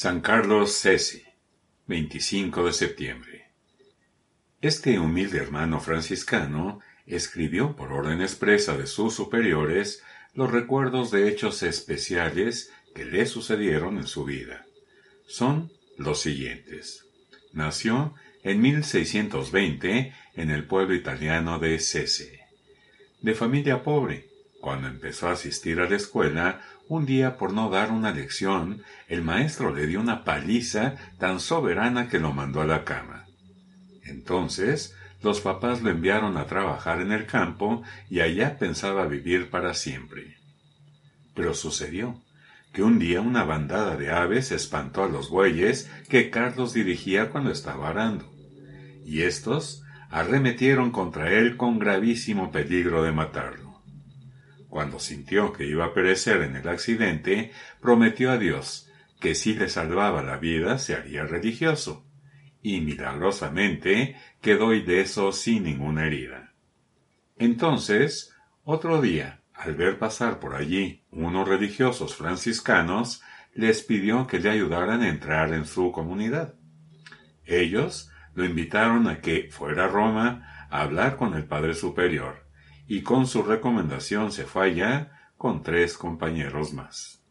San Carlos Cesi, 25 de septiembre. Este humilde hermano franciscano escribió por orden expresa de sus superiores los recuerdos de hechos especiales que le sucedieron en su vida. Son los siguientes. Nació en 1620 en el pueblo italiano de Cese. De familia pobre, cuando empezó a asistir a la escuela, un día por no dar una lección, el maestro le dio una paliza tan soberana que lo mandó a la cama. Entonces, los papás lo enviaron a trabajar en el campo y allá pensaba vivir para siempre. Pero sucedió que un día una bandada de aves espantó a los bueyes que Carlos dirigía cuando estaba arando, y éstos arremetieron contra él con gravísimo peligro de matarlo. Cuando sintió que iba a perecer en el accidente, prometió a Dios que si le salvaba la vida se haría religioso, y milagrosamente quedó ileso sin ninguna herida. Entonces, otro día, al ver pasar por allí unos religiosos franciscanos, les pidió que le ayudaran a entrar en su comunidad. Ellos lo invitaron a que fuera a Roma a hablar con el Padre Superior, y con su recomendación se fue allá con tres compañeros más.